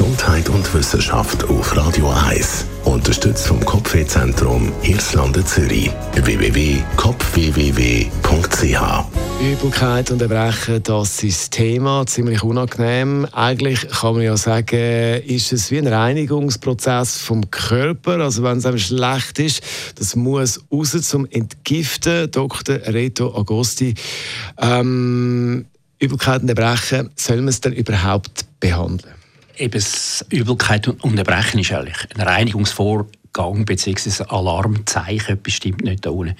Gesundheit und Wissenschaft auf Radio 1. Unterstützt vom Kopfwehzentrum Irlande Zürich. www.kopfwww.ch Übelkeit und Erbrechen, das ist das Thema. Ziemlich unangenehm. Eigentlich kann man ja sagen, ist es wie ein Reinigungsprozess vom Körper. Also wenn es einem schlecht ist, das muss raus zum Entgiften. Dr. Reto Agosti. Ähm, Übelkeit und Erbrechen, soll man es denn überhaupt behandeln? Eben, Übelkeit und Erbrechen ist eigentlich ein Reinigungsvorgang bzw. Alarmzeichen. Etwas stimmt nicht da unten.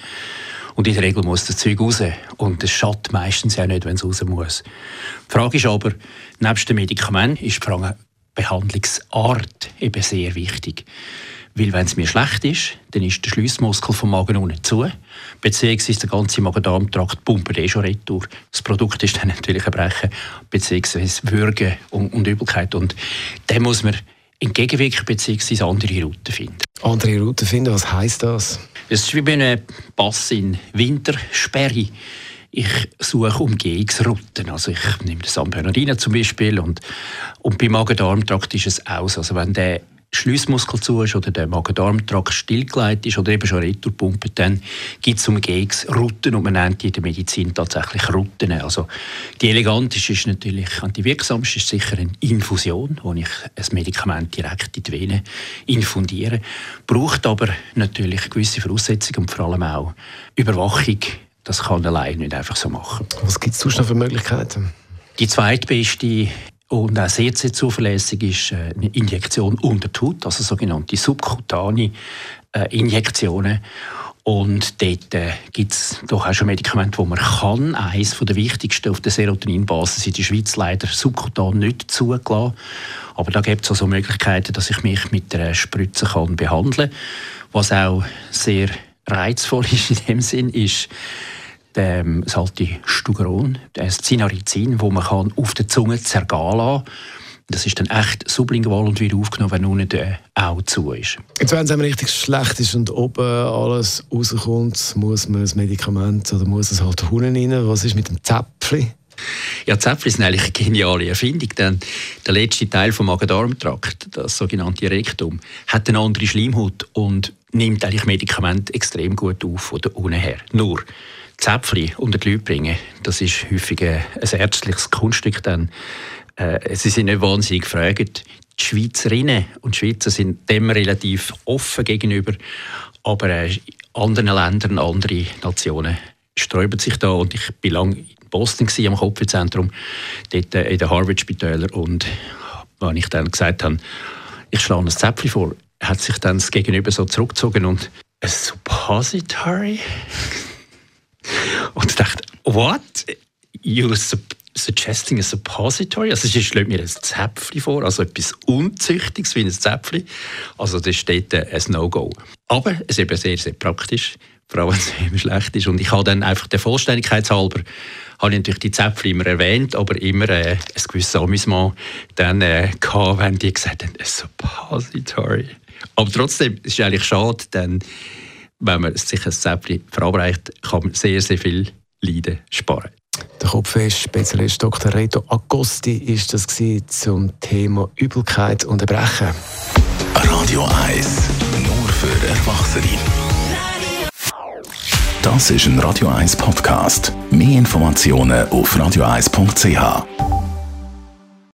Und in der Regel muss das Zeug raus. Und es schadet meistens ja nicht, wenn es raus muss. Die Frage ist aber, nebst dem Medikament ist die Frage Behandlungsart eben sehr wichtig. Weil wenn es mir schlecht ist, dann ist der Schliessmuskel vom Magen unten zu, beziehungsweise der ganze Magen-Darm-Trakt pumpt eh schon retour. Das Produkt ist dann natürlich ein Brechen, beziehungsweise Würgen und, und Übelkeit. Und dann muss man entgegenwirken, beziehungsweise andere Routen finden. Andere Routen finden, was heisst das? Es ist wie bei einem Pass in Wintersperre. Ich suche Umgehungsrouten. Also ich nehme das San Bernardino zum Beispiel und, und beim Magen-Darm-Trakt ist es aus. Also wenn der Schliessmuskel zu ist oder der Magen-Darm-Trakt stillgelegt ist oder eben schon retourpumpt, dann gibt es Umgehungsrouten und man nennt die in der Medizin tatsächlich Routen. Also die eleganteste ist natürlich, und die wirksamste ist sicher eine Infusion, wo ich ein Medikament direkt in die Vene infundiere. Braucht aber natürlich gewisse Voraussetzungen und vor allem auch Überwachung. Das kann allein nicht einfach so machen. Was gibt es sonst noch für Möglichkeiten? Die zweitbeste und auch sehr, sehr zuverlässig ist äh, eine Injektion unter die Haut, also sogenannte subkutane äh, Injektionen. Und dort äh, gibt es doch auch schon Medikamente, wo man kann. Eines der wichtigsten auf der Serotoninbasis in der Schweiz leider subkutan nicht zugelassen. Aber da gibt es also Möglichkeiten, dass ich mich mit einer Spritze kann behandeln kann. Was auch sehr reizvoll ist in dem Sinn, ist, Saltistugron, das Cinarizin, das man kann auf der Zunge zergehen lassen das ist dann echt sublingual und wieder aufgenommen, wenn unten der auch zu ist. Jetzt, wenn es einem richtig schlecht ist und oben alles rauskommt, muss man das Medikament oder muss es halt Hunden rein. Was ist mit dem Zäpfchen? Ja, Zäpfchen sind eigentlich eine geniale Erfindung, denn der letzte Teil vom Magen-Darm-Trakt, das sogenannte Rektum, hat eine andere Schleimhaut und nimmt eigentlich Medikamente extrem gut auf von der unten her. Nur, Zäpfchen unter die Leute bringen, das ist häufig ein, ärztliches Kunststück. Denn, äh, sie sind nicht wahnsinnig gefragt. Die Schweizerinnen und Schweizer sind dem relativ offen gegenüber, aber äh, anderen Ländern, andere Nationen sträuben sich da. Und ich war lange in Boston am Kopfzentrum, dort äh, in den Harvard-Spitälern und wenn ich dann gesagt habe, ich schlage ein Zäpfchen vor, hat sich dann das Gegenüber so zurückgezogen und ein Suppository? Und dachte, what? You suggesting a suppository? Also ich schlägt mir ein Zäpfchen vor, also etwas Unzüchtiges wie ein Zäpfchen. Also das steht ein No-Go. Aber es ist eben sehr, sehr praktisch, vor allem wenn es eben schlecht ist. Und ich habe dann einfach der Vollständigkeit halber habe ich natürlich die Zäpfchen immer erwähnt, aber immer äh, ein gewisses Amüsement dann äh, gehabt, wenn die gesagt haben, a suppository. Aber trotzdem, es ist eigentlich schade, denn wenn man sich ein Zäpfchen verabreicht, kann man sehr, sehr viel Leiden sparen. Der Kopfweh-Spezialist Dr. Reto Agosti ist das zum Thema Übelkeit und Erbrechen. Radio 1, nur für Erwachsene. Das ist ein Radio 1 Podcast. Mehr Informationen auf radio1.ch.